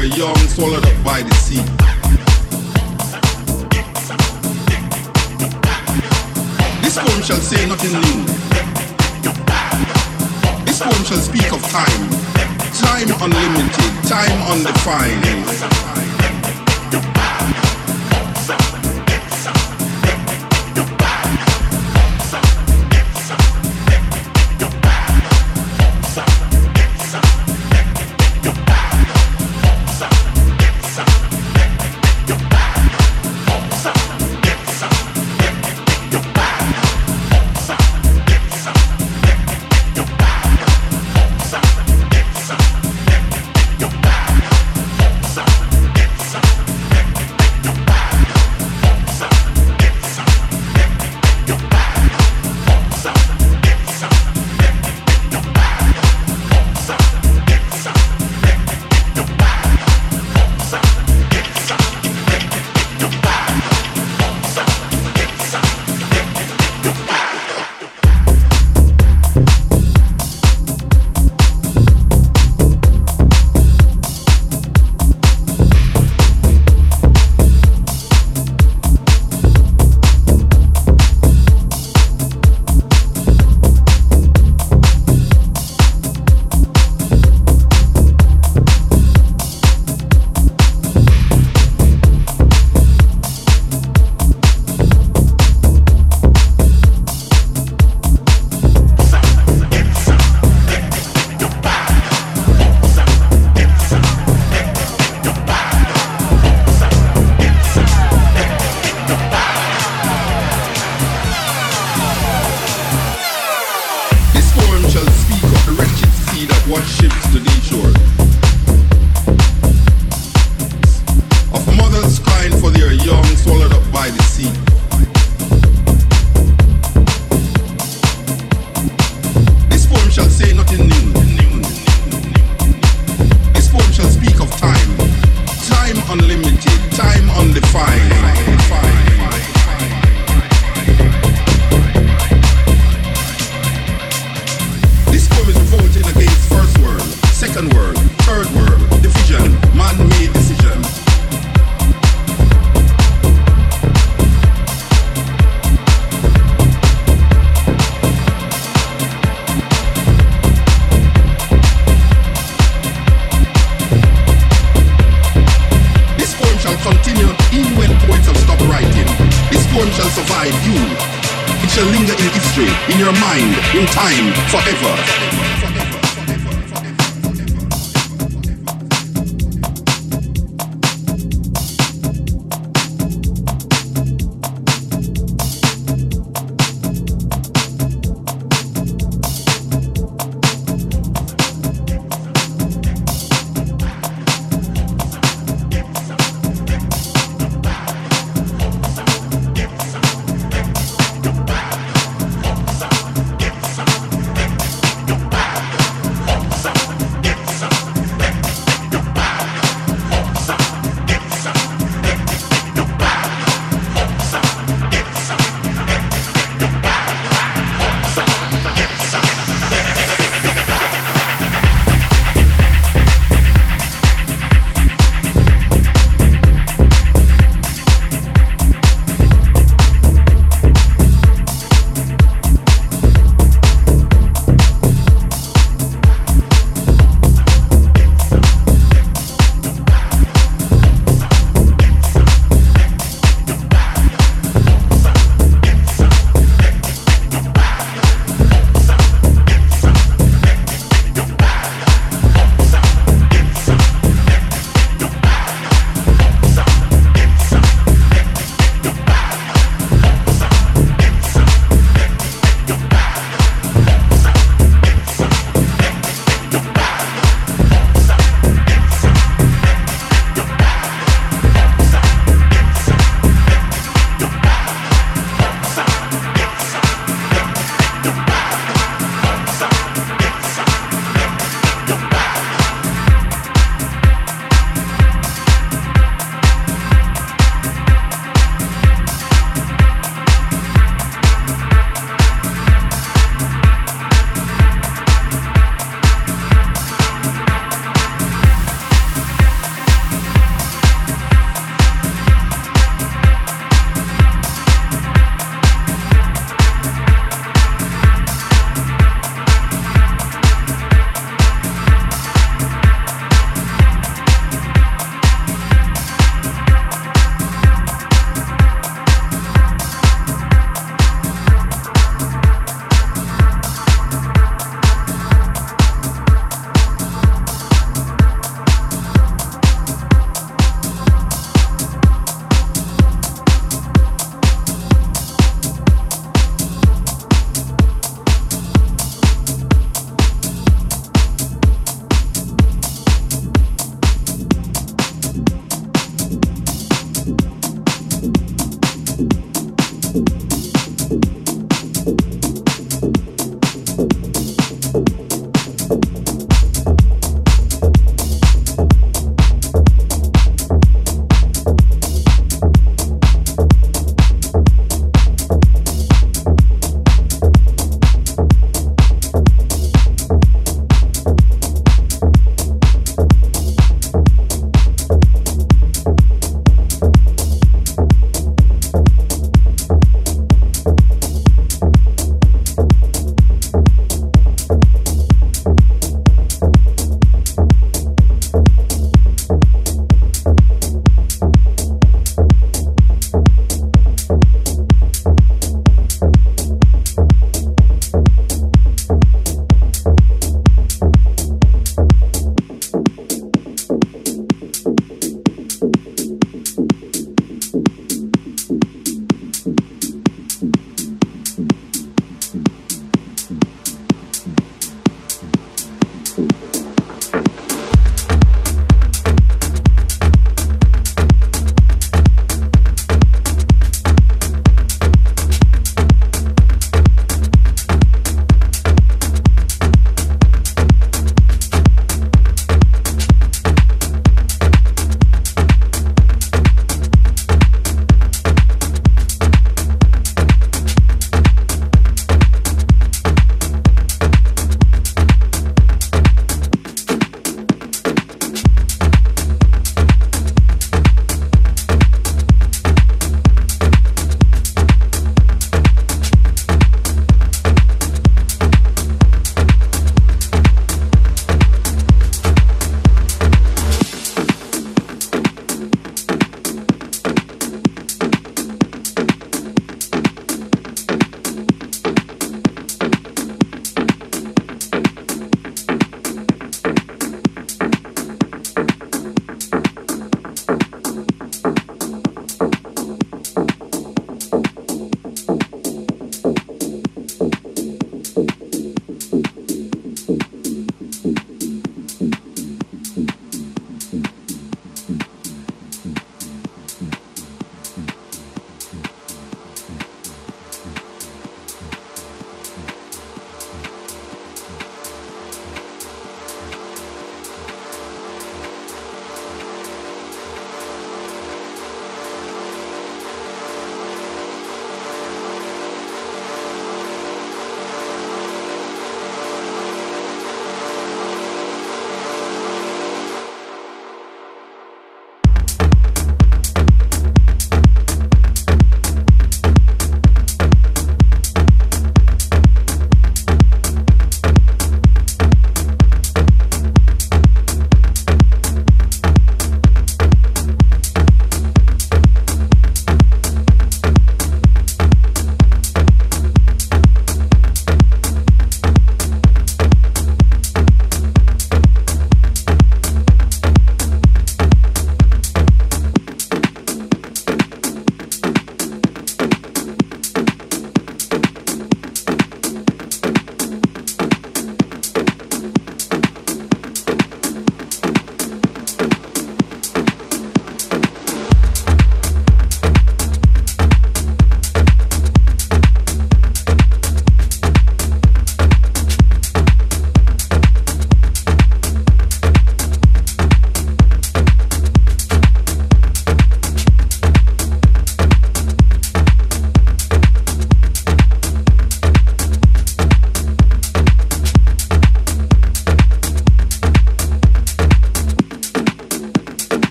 for young swallowed up by the sea. This poem shall say nothing new. This poem shall speak of time. Time unlimited, time undefined.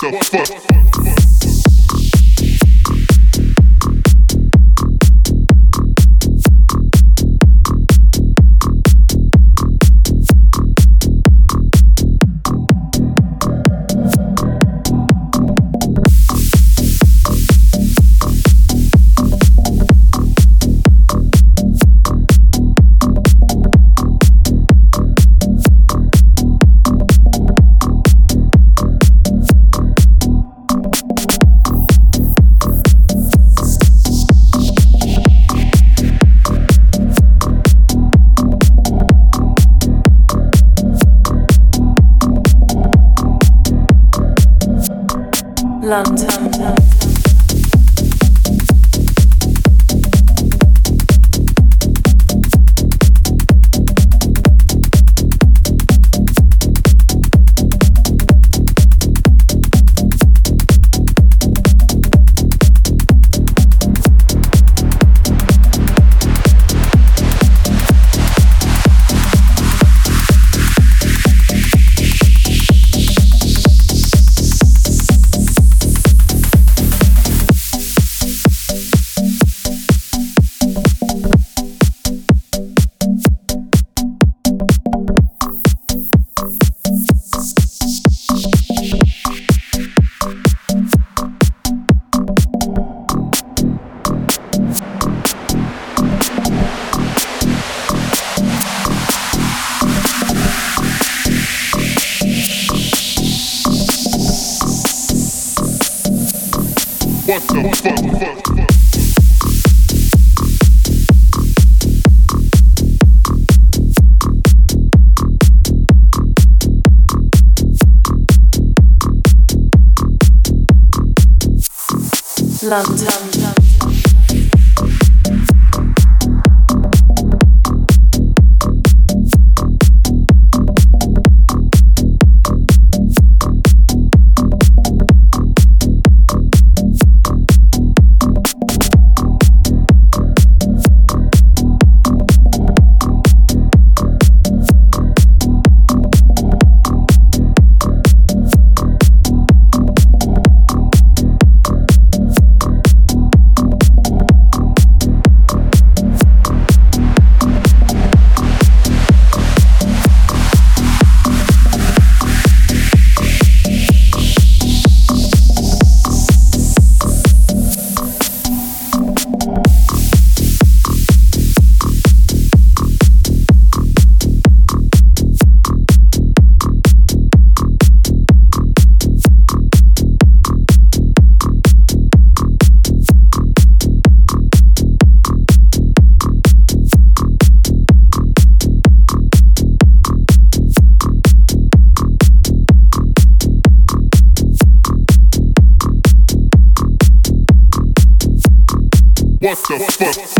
the fuck? London. London. fuck, fuck.